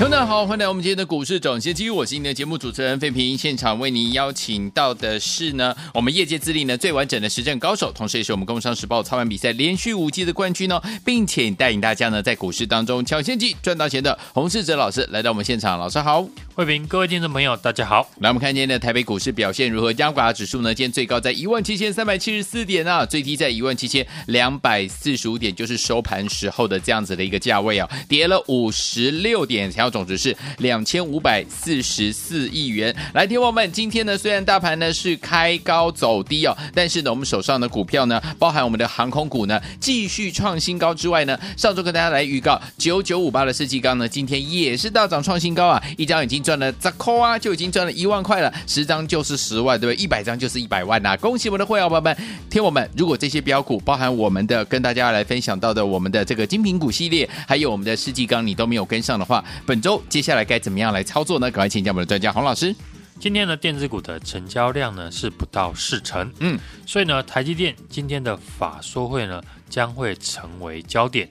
大家好，欢迎来到我们今天的股市涨先机，我是今天的节目主持人费平。现场为您邀请到的是呢，我们业界资历呢最完整的实战高手，同时也是我们工商时报操盘比赛连续五季的冠军哦，并且带领大家呢在股市当中抢先机赚到钱的洪世哲老师来到我们现场，老师好，费平，各位听众朋友大家好。来，我们看今天的台北股市表现如何？加权指数呢，今天最高在一万七千三百七十四点啊，最低在一万七千两百四十五点，就是收盘时候的这样子的一个价位啊，跌了五十六点，总值是两千五百四十四亿元。来，听我们，今天呢，虽然大盘呢是开高走低哦，但是呢，我们手上的股票呢，包含我们的航空股呢，继续创新高之外呢，上周跟大家来预告九九五八的世纪钢呢，今天也是大涨创新高啊，一张已经赚了十块啊，就已经赚了一万块了，十张就是十万，对不对？一百张就是一百万呐、啊！恭喜我们的会员朋友们，听我们，如果这些标股包含我们的跟大家来分享到的我们的这个精品股系列，还有我们的世纪钢，你都没有跟上的话，本周接下来该。该怎么样来操作呢？赶快请教我们的专家洪老师。今天呢电子股的成交量呢是不到四成，嗯，所以呢，台积电今天的法说会呢将会成为焦点。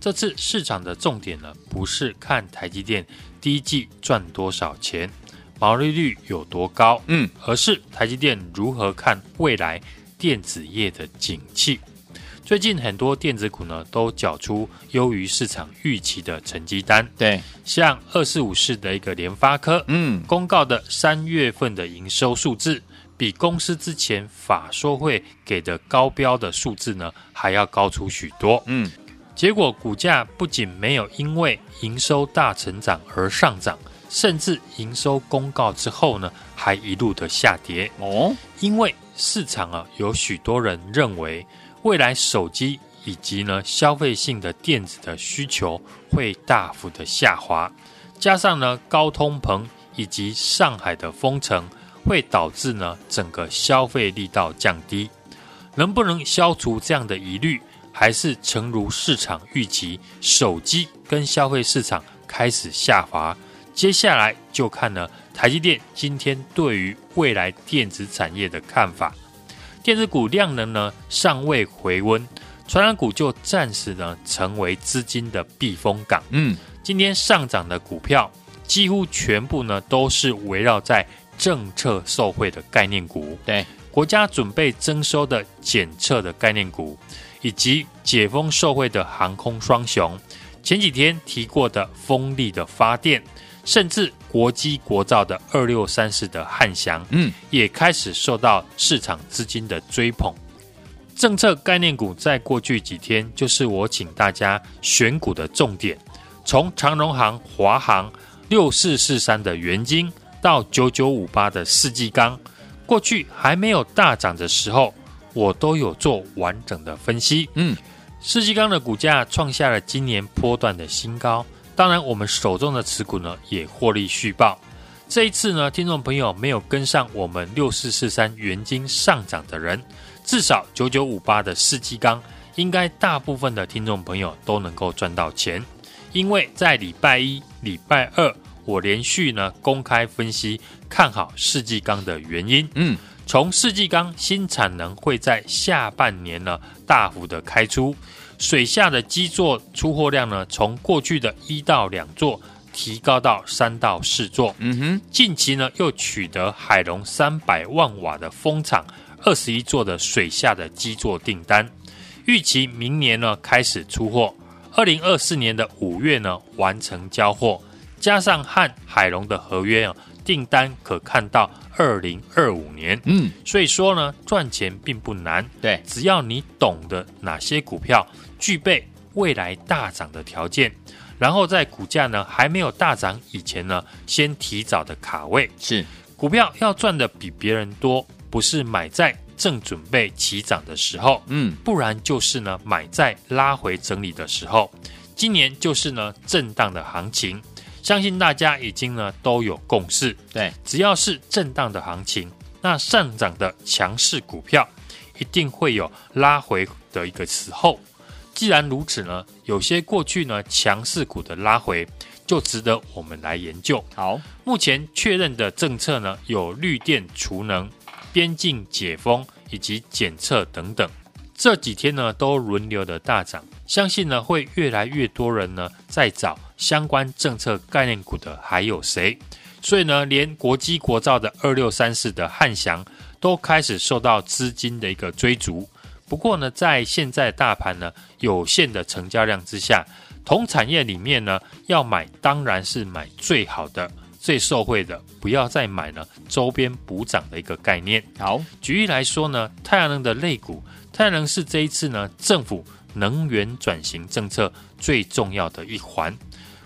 这次市场的重点呢不是看台积电第一季赚多少钱，毛利率有多高，嗯，而是台积电如何看未来电子业的景气。最近很多电子股呢都缴出优于市场预期的成绩单，对，像二四五四的一个联发科，嗯，公告的三月份的营收数字，比公司之前法说会给的高标的数字呢还要高出许多，嗯，结果股价不仅没有因为营收大成长而上涨，甚至营收公告之后呢还一路的下跌，哦，因为市场啊有许多人认为。未来手机以及呢消费性的电子的需求会大幅的下滑，加上呢高通膨以及上海的封城，会导致呢整个消费力道降低。能不能消除这样的疑虑，还是诚如市场预期，手机跟消费市场开始下滑？接下来就看呢台积电今天对于未来电子产业的看法。电子股量能呢尚未回温，传染股就暂时呢成为资金的避风港。嗯，今天上涨的股票几乎全部呢都是围绕在政策受惠的概念股，对，国家准备征收的检测的概念股，以及解封受惠的航空双雄。前几天提过的风力的发电。甚至国机国造的二六三四的汉翔，嗯，也开始受到市场资金的追捧。政策概念股在过去几天就是我请大家选股的重点。从长荣行、华航六四四三的元金到九九五八的世纪钢，过去还没有大涨的时候，我都有做完整的分析。嗯，世纪钢的股价创下了今年波段的新高。当然，我们手中的持股呢也获利续报。这一次呢，听众朋友没有跟上我们六四四三元金上涨的人，至少九九五八的世纪钢，应该大部分的听众朋友都能够赚到钱。因为在礼拜一、礼拜二，我连续呢公开分析看好世纪钢的原因。嗯，从世纪钢新产能会在下半年呢大幅的开出。水下的基座出货量呢，从过去的一到两座提高到三到四座。嗯哼，近期呢又取得海龙三百万瓦的风场二十一座的水下的基座订单，预期明年呢开始出货，二零二四年的五月呢完成交货，加上和海龙的合约啊，订单可看到。二零二五年，嗯，所以说呢，赚钱并不难，对，只要你懂得哪些股票具备未来大涨的条件，然后在股价呢还没有大涨以前呢，先提早的卡位，是。股票要赚的比别人多，不是买在正准备起涨的时候，嗯，不然就是呢买在拉回整理的时候，今年就是呢震荡的行情。相信大家已经呢都有共识，对，只要是震荡的行情，那上涨的强势股票一定会有拉回的一个时候。既然如此呢，有些过去呢强势股的拉回，就值得我们来研究。好，目前确认的政策呢，有绿电储能、边境解封以及检测等等。这几天呢都轮流的大涨，相信呢会越来越多人呢在找相关政策概念股的还有谁？所以呢，连国机国造的二六三四的汉翔都开始受到资金的一个追逐。不过呢，在现在大盘呢有限的成交量之下，同产业里面呢要买当然是买最好的、最受惠的，不要再买呢周边补涨的一个概念。好，举例来说呢，太阳能的类股，太阳能是这一次呢政府能源转型政策最重要的一环。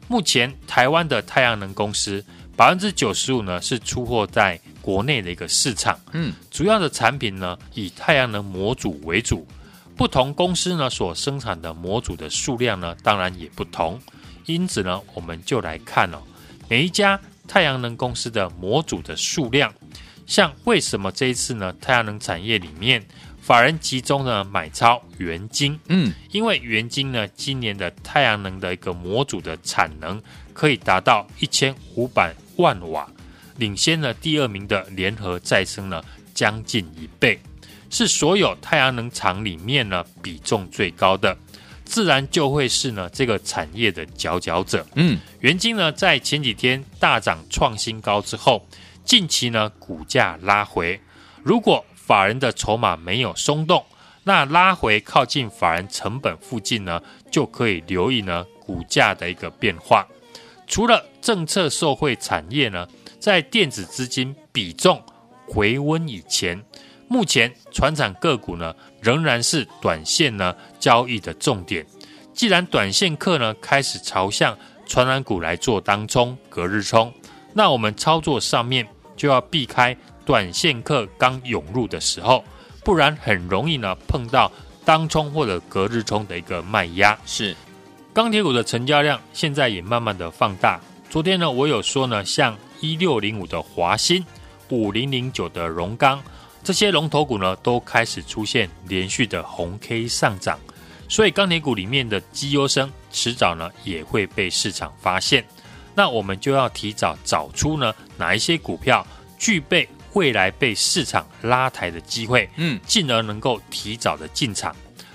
目前台湾的太阳能公司百分之九十五呢是出货在。国内的一个市场，嗯，主要的产品呢以太阳能模组为主，不同公司呢所生产的模组的数量呢当然也不同，因此呢我们就来看哦，每一家太阳能公司的模组的数量，像为什么这一次呢太阳能产业里面法人集中呢买超元晶，嗯，因为元晶呢今年的太阳能的一个模组的产能可以达到一千五百万瓦。领先了第二名的联合再生呢，将近一倍，是所有太阳能厂里面呢比重最高的，自然就会是呢这个产业的佼佼者。嗯，元晶呢在前几天大涨创新高之后，近期呢股价拉回，如果法人的筹码没有松动，那拉回靠近法人成本附近呢，就可以留意呢股价的一个变化。除了政策受惠产业呢。在电子资金比重回温以前，目前传产个股呢仍然是短线呢交易的重点。既然短线客呢开始朝向传产股来做当冲、隔日冲，那我们操作上面就要避开短线客刚涌入的时候，不然很容易呢碰到当冲或者隔日冲的一个卖压。是，钢铁股的成交量现在也慢慢的放大。昨天呢，我有说呢，像。一六零五的华新，五零零九的荣钢，这些龙头股呢，都开始出现连续的红 K 上涨，所以钢铁股里面的绩优生迟早呢也会被市场发现。那我们就要提早找出呢哪一些股票具备未来被市场拉抬的机会，嗯，进而能够提早的进场。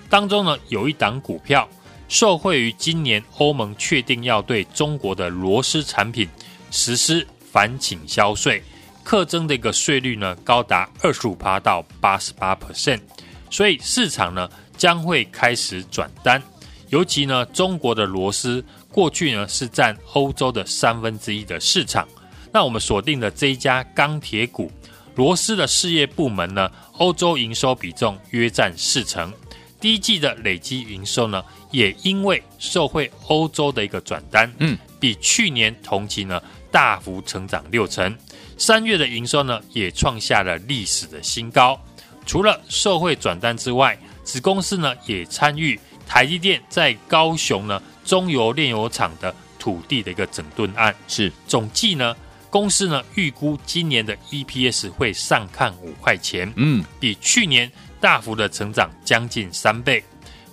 当中呢有一档股票受惠于今年欧盟确定要对中国的螺丝产品实施。反倾销税，课征的一个税率呢，高达二十五趴到八十八 percent，所以市场呢将会开始转单。尤其呢，中国的螺丝过去呢是占欧洲的三分之一的市场。那我们锁定的这一家钢铁股螺丝的事业部门呢，欧洲营收比重约占四成。第一季的累计营收呢，也因为受惠欧洲的一个转单，嗯，比去年同期呢。大幅成长六成，三月的营收呢也创下了历史的新高。除了受惠转单之外，子公司呢也参与台积电在高雄呢中油炼油厂的土地的一个整顿案。是总计呢，公司呢预估今年的 EPS 会上看五块钱，嗯，比去年大幅的成长将近三倍。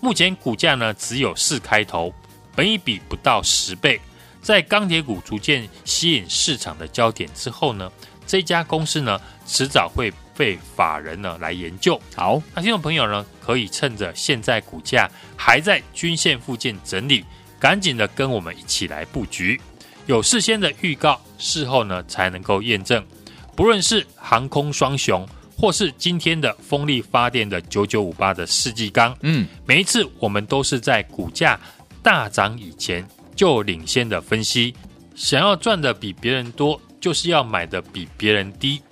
目前股价呢只有四开头，本一比不到十倍。在钢铁股逐渐吸引市场的焦点之后呢，这家公司呢迟早会被法人呢来研究。好，那听众朋友呢可以趁着现在股价还在均线附近整理，赶紧的跟我们一起来布局。有事先的预告，事后呢才能够验证。不论是航空双雄，或是今天的风力发电的九九五八的世纪钢，嗯，每一次我们都是在股价大涨以前。就领先的分析，想要赚的比别人多，就是要买的比别人低。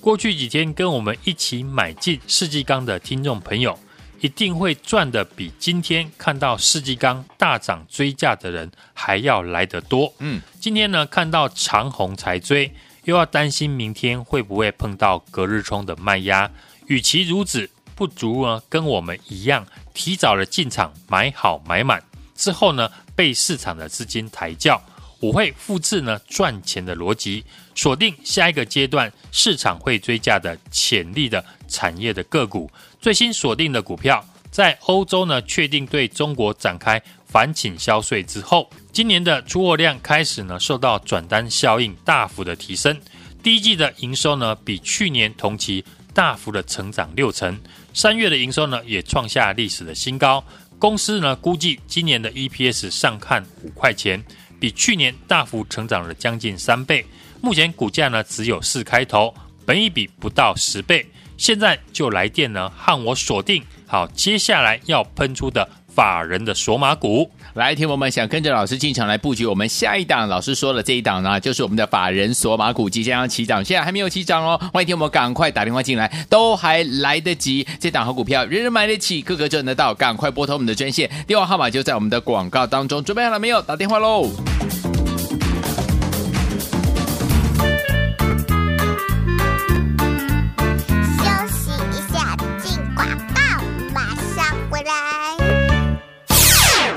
过去几天跟我们一起买进世纪钢的听众朋友，一定会赚的比今天看到世纪钢大涨追价的人还要来得多。嗯，今天呢看到长虹才追，又要担心明天会不会碰到隔日冲的卖压。与其如此，不如呢跟我们一样，提早的进场买好买满之后呢。被市场的资金抬轿，我会复制呢赚钱的逻辑，锁定下一个阶段市场会追价的潜力的产业的个股。最新锁定的股票，在欧洲呢确定对中国展开反倾销税之后，今年的出货量开始呢受到转单效应大幅的提升。第一季的营收呢比去年同期大幅的成长六成，三月的营收呢也创下历史的新高。公司呢估计今年的 EPS 上看五块钱，比去年大幅成长了将近三倍。目前股价呢只有四开头，本一比不到十倍。现在就来电呢，和我锁定好接下来要喷出的法人的索马股。来，听我们想跟着老师进场来布局我们下一档，老师说了这一档呢，就是我们的法人索马股即将要起涨，现在还没有起涨哦。欢迎听我们赶快打电话进来，都还来得及。这档好股票，人人买得起，个个赚得到，赶快拨通我们的专线，电话号码就在我们的广告当中。准备好了没有？打电话喽！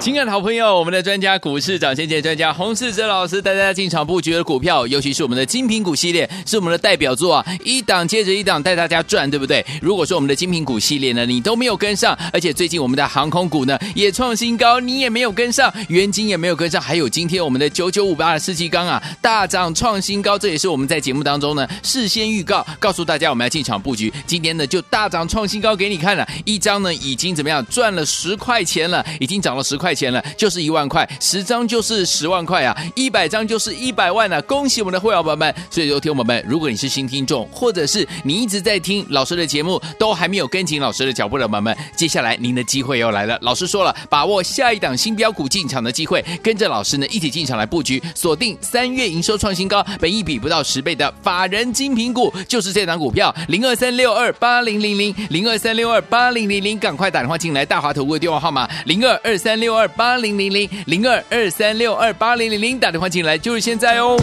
亲爱的好朋友，我们的专家股市涨先见专家洪世哲老师带大家进场布局的股票，尤其是我们的精品股系列，是我们的代表作啊！一档接着一档带大家赚，对不对？如果说我们的精品股系列呢，你都没有跟上，而且最近我们的航空股呢也创新高，你也没有跟上，元晶也没有跟上，还有今天我们的九九五八的世纪钢啊大涨创新高，这也是我们在节目当中呢事先预告，告诉大家我们要进场布局，今天呢就大涨创新高给你看了，一张呢已经怎么样赚了十块钱了，已经涨了十块钱。钱了就是一万块，十张就是十万块啊，一百张就是一百万啊！恭喜我们的会员宝宝们！所以，说，听友们，如果你是新听众，或者是你一直在听老师的节目，都还没有跟紧老师的脚步的宝宝们，接下来您的机会又来了。老师说了，把握下一档新标股进场的机会，跟着老师呢一起进场来布局，锁定三月营收创新高、本一比不到十倍的法人精品股，就是这档股票零二三六二八零零零零二三六二八零零零，赶快打电话进来，大华投顾的电话号码零二二三六二。二八零零零零二二三六二八零零零，打电话进来就是现在哦。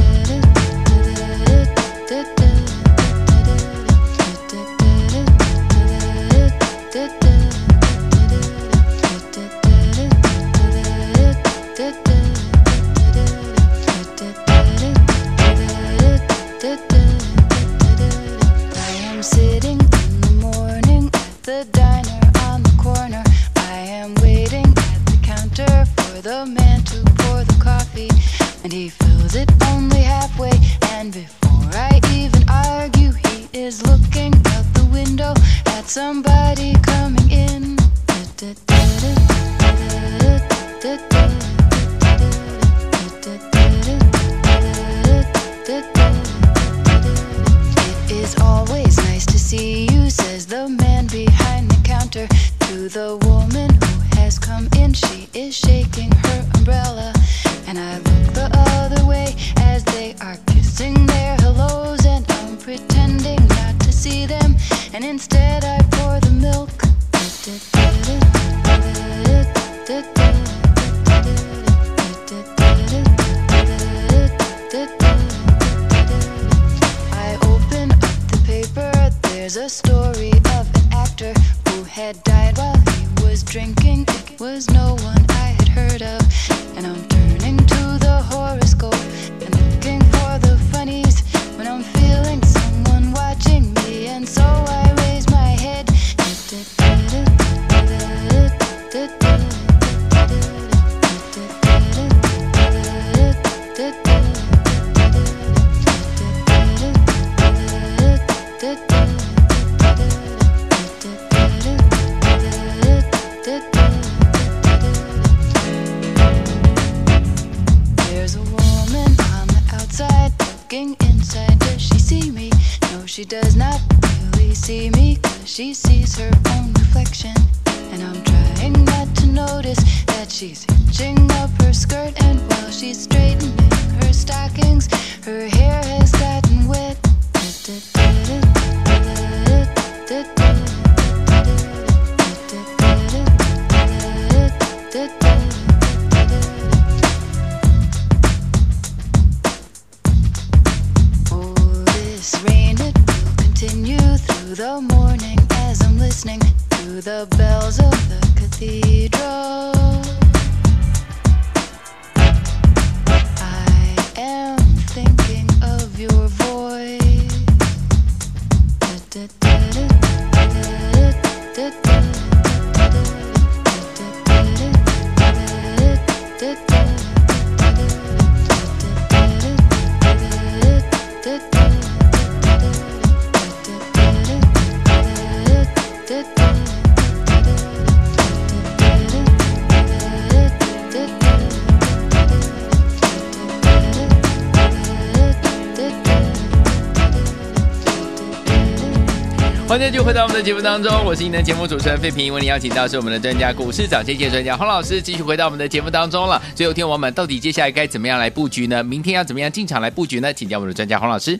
欢迎继续回到我们的节目当中，我是您的节目主持人费平，为您邀请到是我们的专家股市涨跌线专家洪老师，继续回到我们的节目当中了。最后听我们到底接下来该怎么样来布局呢？明天要怎么样进场来布局呢？请教我们的专家洪老师。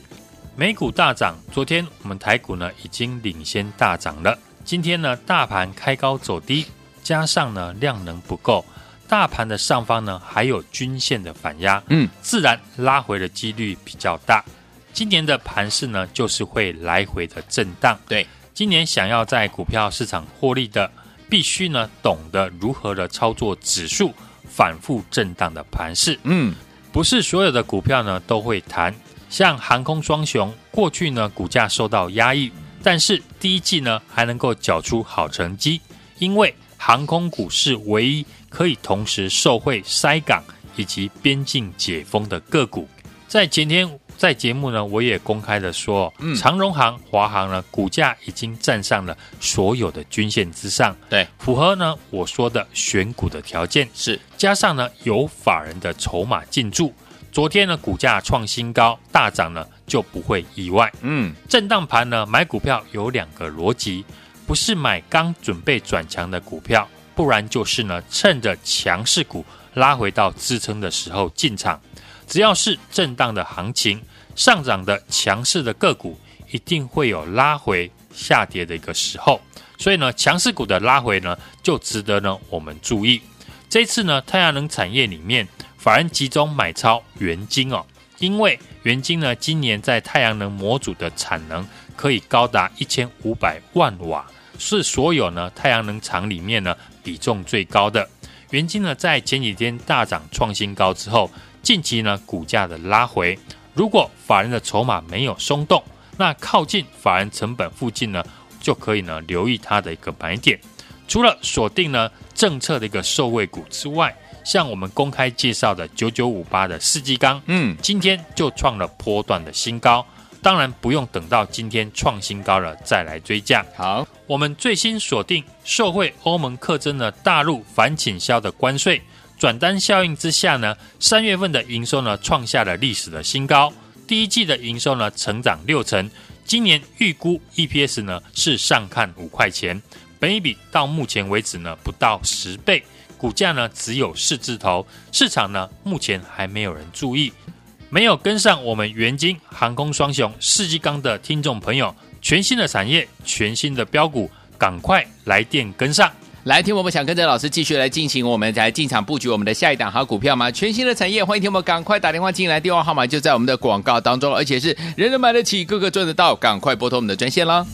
美股大涨，昨天我们台股呢已经领先大涨了。今天呢大盘开高走低，加上呢量能不够，大盘的上方呢还有均线的反压，嗯，自然拉回的几率比较大。今年的盘势呢，就是会来回的震荡。对，今年想要在股票市场获利的，必须呢懂得如何的操作指数反复震荡的盘势。嗯，不是所有的股票呢都会弹。像航空双雄，过去呢股价受到压抑，但是第一季呢还能够缴出好成绩，因为航空股是唯一可以同时受惠塞港以及边境解封的个股，在前天。在节目呢，我也公开的说，嗯，长荣航、华航呢，股价已经站上了所有的均线之上，对，符合呢我说的选股的条件。是，加上呢有法人的筹码进驻，昨天呢股价创新高大涨呢就不会意外，嗯，震荡盘呢买股票有两个逻辑，不是买刚准备转强的股票，不然就是呢趁着强势股拉回到支撑的时候进场。只要是震荡的行情，上涨的强势的个股一定会有拉回下跌的一个时候，所以呢，强势股的拉回呢，就值得呢我们注意。这次呢，太阳能产业里面，反而集中买超元晶哦，因为元晶呢，今年在太阳能模组的产能可以高达一千五百万瓦，是所有呢太阳能厂里面呢比重最高的。元晶呢，在前几天大涨创新高之后。近期呢，股价的拉回，如果法人的筹码没有松动，那靠近法人成本附近呢，就可以呢留意它的一个买点。除了锁定呢政策的一个受惠股之外，像我们公开介绍的九九五八的世纪钢，嗯，今天就创了波段的新高。当然不用等到今天创新高了再来追价。好，我们最新锁定受惠欧盟课征的大陆反倾销的关税。转单效应之下呢，三月份的营收呢创下了历史的新高，第一季的营收呢成长六成，今年预估 EPS 呢是上看五块钱，本益比到目前为止呢不到十倍，股价呢只有四字头，市场呢目前还没有人注意，没有跟上我们元晶航空双雄世纪钢的听众朋友，全新的产业，全新的标股，赶快来电跟上。来听我们想跟着老师继续来进行，我们来进场布局我们的下一档好股票吗？全新的产业，欢迎听我们赶快打电话进来，电话号码就在我们的广告当中，而且是人人买得起，个个赚得到，赶快拨通我们的专线啦！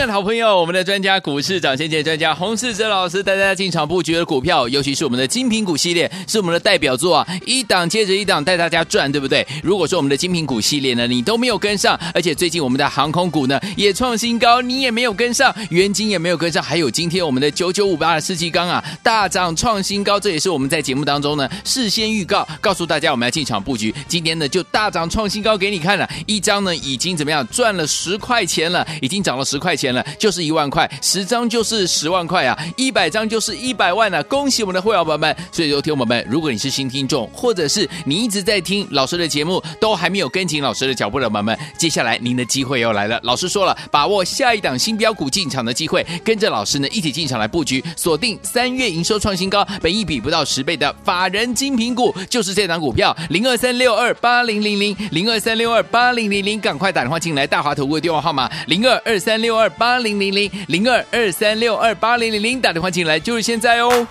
爱的好朋友，我们的专家股市涨先见专家洪世哲老师带大家进场布局的股票，尤其是我们的精品股系列，是我们的代表作啊，一档接着一档带大家赚，对不对？如果说我们的精品股系列呢，你都没有跟上，而且最近我们的航空股呢也创新高，你也没有跟上，元金也没有跟上，还有今天我们的九九五八的世纪钢啊大涨创新高，这也是我们在节目当中呢事先预告，告诉大家我们要进场布局，今天呢就大涨创新高给你看了，一张呢已经怎么样赚了十块钱了，已经涨了十块钱。就是一万块，十张就是十万块啊，一百张就是一百万啊！恭喜我们的会员朋友们！所以说，听友们，如果你是新听众，或者是你一直在听老师的节目，都还没有跟紧老师的脚步的朋友们，接下来您的机会又来了。老师说了，把握下一档新标股进场的机会，跟着老师呢一起进场来布局，锁定三月营收创新高、本一比不到十倍的法人精品股，就是这档股票零二三六二八零零零零二三六二八零零零，赶快打电话进来，大华投顾的电话号码零二二三六二。八零零零零二二三六二八零零零，打电话进来就是现在哦。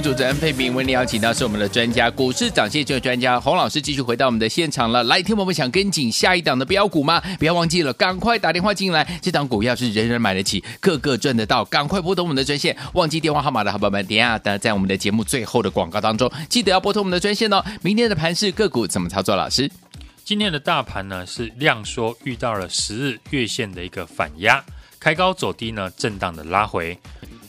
主持人费平。为您邀请到是我们的专家，股市涨跌这个专家洪老师，继续回到我们的现场了。来，听我们想跟紧下一档的标股吗？不要忘记了，赶快打电话进来。这档股票是人人买得起，个个赚得到，赶快拨通我们的专线。忘记电话号码的好朋友们，等下的在我们的节目最后的广告当中，记得要拨通我们的专线哦。明天的盘势个股怎么操作？老师，今天的大盘呢是量缩遇到了十日月线的一个反压，开高走低呢，震荡的拉回。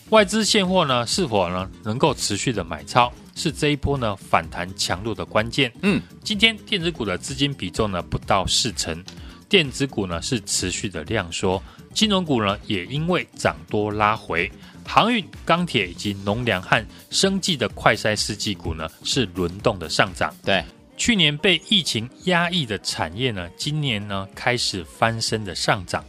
外资现货呢是否呢能够持续的买超，是这一波呢反弹强度的关键。嗯，今天电子股的资金比重呢不到四成，电子股呢是持续的量缩，金融股呢也因为涨多拉回，航运、钢铁以及农粮和生技的快筛试剂股呢是轮动的上涨。对，去年被疫情压抑的产业呢，今年呢开始翻身的上涨。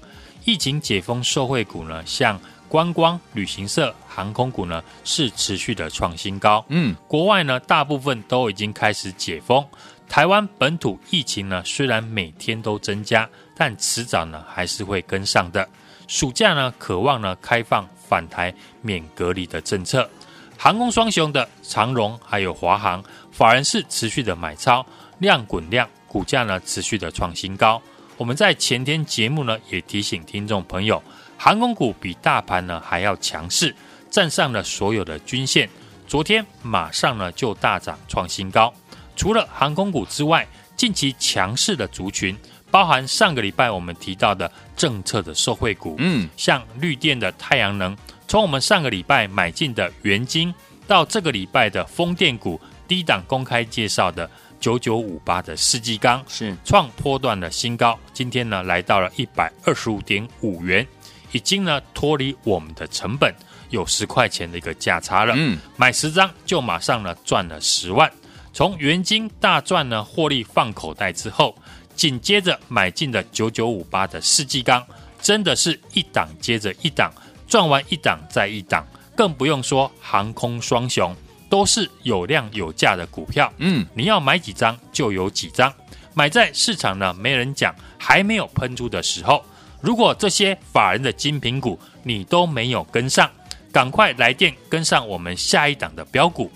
疫情解封受惠股呢，像观光、旅行社、航空股呢，是持续的创新高。嗯，国外呢，大部分都已经开始解封。台湾本土疫情呢，虽然每天都增加，但迟早呢还是会跟上的。暑假呢，渴望呢开放返台免隔离的政策。航空双雄的长荣还有华航，法人是持续的买超，量滚量，股价呢持续的创新高。我们在前天节目呢也提醒听众朋友，航空股比大盘呢还要强势，站上了所有的均线。昨天马上呢就大涨创新高。除了航空股之外，近期强势的族群，包含上个礼拜我们提到的政策的受惠股，嗯，像绿电的太阳能，从我们上个礼拜买进的元晶，到这个礼拜的风电股低档公开介绍的九九五八的世纪钢，是创波段的新高，今天呢来到了一百二十五点五元，已经呢脱离我们的成本，有十块钱的一个价差了。嗯，买十张就马上呢赚了十万。从元金大赚呢获利放口袋之后，紧接着买进的九九五八的世纪钢，真的是一档接着一档，赚完一档再一档，更不用说航空双雄，都是有量有价的股票。嗯，你要买几张就有几张，买在市场呢没人讲，还没有喷出的时候。如果这些法人的精品股你都没有跟上，赶快来电跟上我们下一档的标股。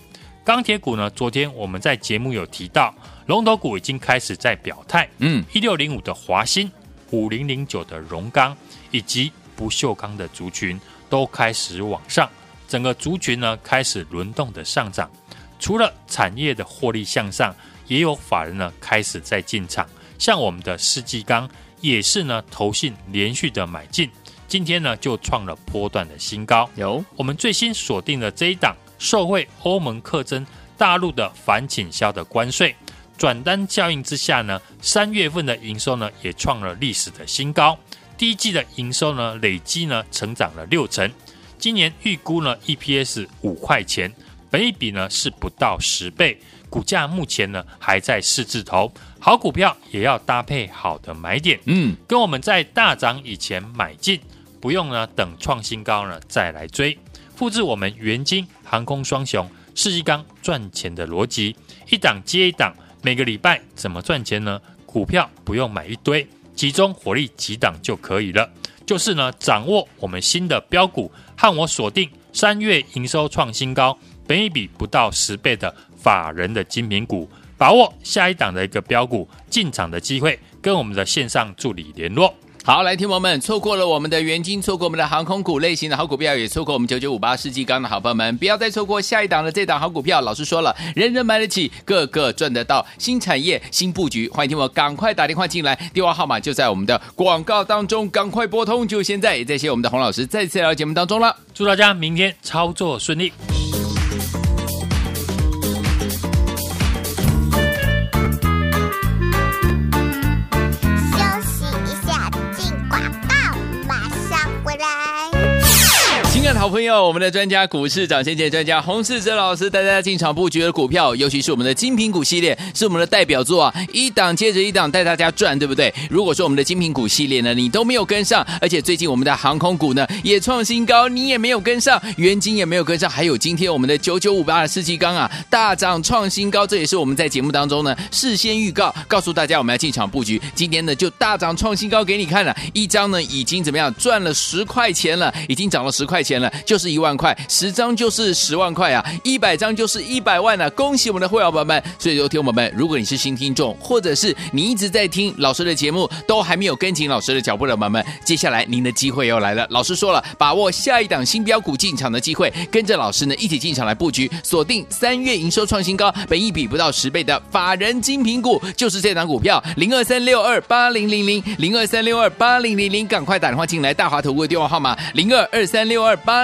钢铁股呢，昨天我们在节目有提到，龙头股已经开始在表态。嗯，一六零五的华新，五零零九的荣钢，以及不锈钢的族群都开始往上，整个族群呢开始轮动的上涨。除了产业的获利向上，也有法人呢开始在进场，像我们的世纪钢也是呢投信连续的买进，今天呢就创了波段的新高。有。我们最新锁定的这一档。受惠欧盟课征大陆的反倾销的关税。转单效应之下呢，三月份的营收呢也创了历史的新高，第一季的营收呢累计呢成长了六成，今年预估呢 EPS 五块钱，本益比呢是不到十倍，股价目前呢还在四字头，好股票也要搭配好的买点，嗯，跟我们在大涨以前买进，不用呢等创新高呢再来追。复制我们元金航空双雄世纪钢赚钱的逻辑，一档接一档，每个礼拜怎么赚钱呢？股票不用买一堆，集中火力几档就可以了。就是呢，掌握我们新的标股，和我锁定三月营收创新高、本一比不到十倍的法人的精品股，把握下一档的一个标股进场的机会，跟我们的线上助理联络。好，来，听友们，错过了我们的元金，错过我们的航空股类型的好股票，也错过我们九九五八世纪钢的好朋友们，不要再错过下一档的这档好股票。老师说了，人人买得起，个个赚得到，新产业、新布局，欢迎听我赶快打电话进来，电话号码就在我们的广告当中，赶快拨通，就现在。也谢谢我们的洪老师再次来到节目当中了，祝大家明天操作顺利。好朋友，我们的专家股市涨先见专家洪世哲老师带大家进场布局的股票，尤其是我们的精品股系列，是我们的代表作啊，一档接着一档带大家赚，对不对？如果说我们的精品股系列呢，你都没有跟上，而且最近我们的航空股呢也创新高，你也没有跟上，元金也没有跟上，还有今天我们的九九五八的世纪钢啊大涨创新高，这也是我们在节目当中呢事先预告，告诉大家我们要进场布局，今天呢就大涨创新高给你看了，一张呢已经怎么样赚了十块钱了，已经涨了十块钱了。就是一万块，十张就是十万块啊，一百张就是一百万啊！恭喜我们的会员朋友们！所以，说听友们，如果你是新听众，或者是你一直在听老师的节目，都还没有跟紧老师的脚步的朋友们，接下来您的机会又来了。老师说了，把握下一档新标股进场的机会，跟着老师呢一起进场来布局，锁定三月营收创新高、本一比不到十倍的法人精品股，就是这档股票零二三六二八零零零零二三六二八零零零，赶快打电话进来，大华投顾的电话号码零二二三六二八。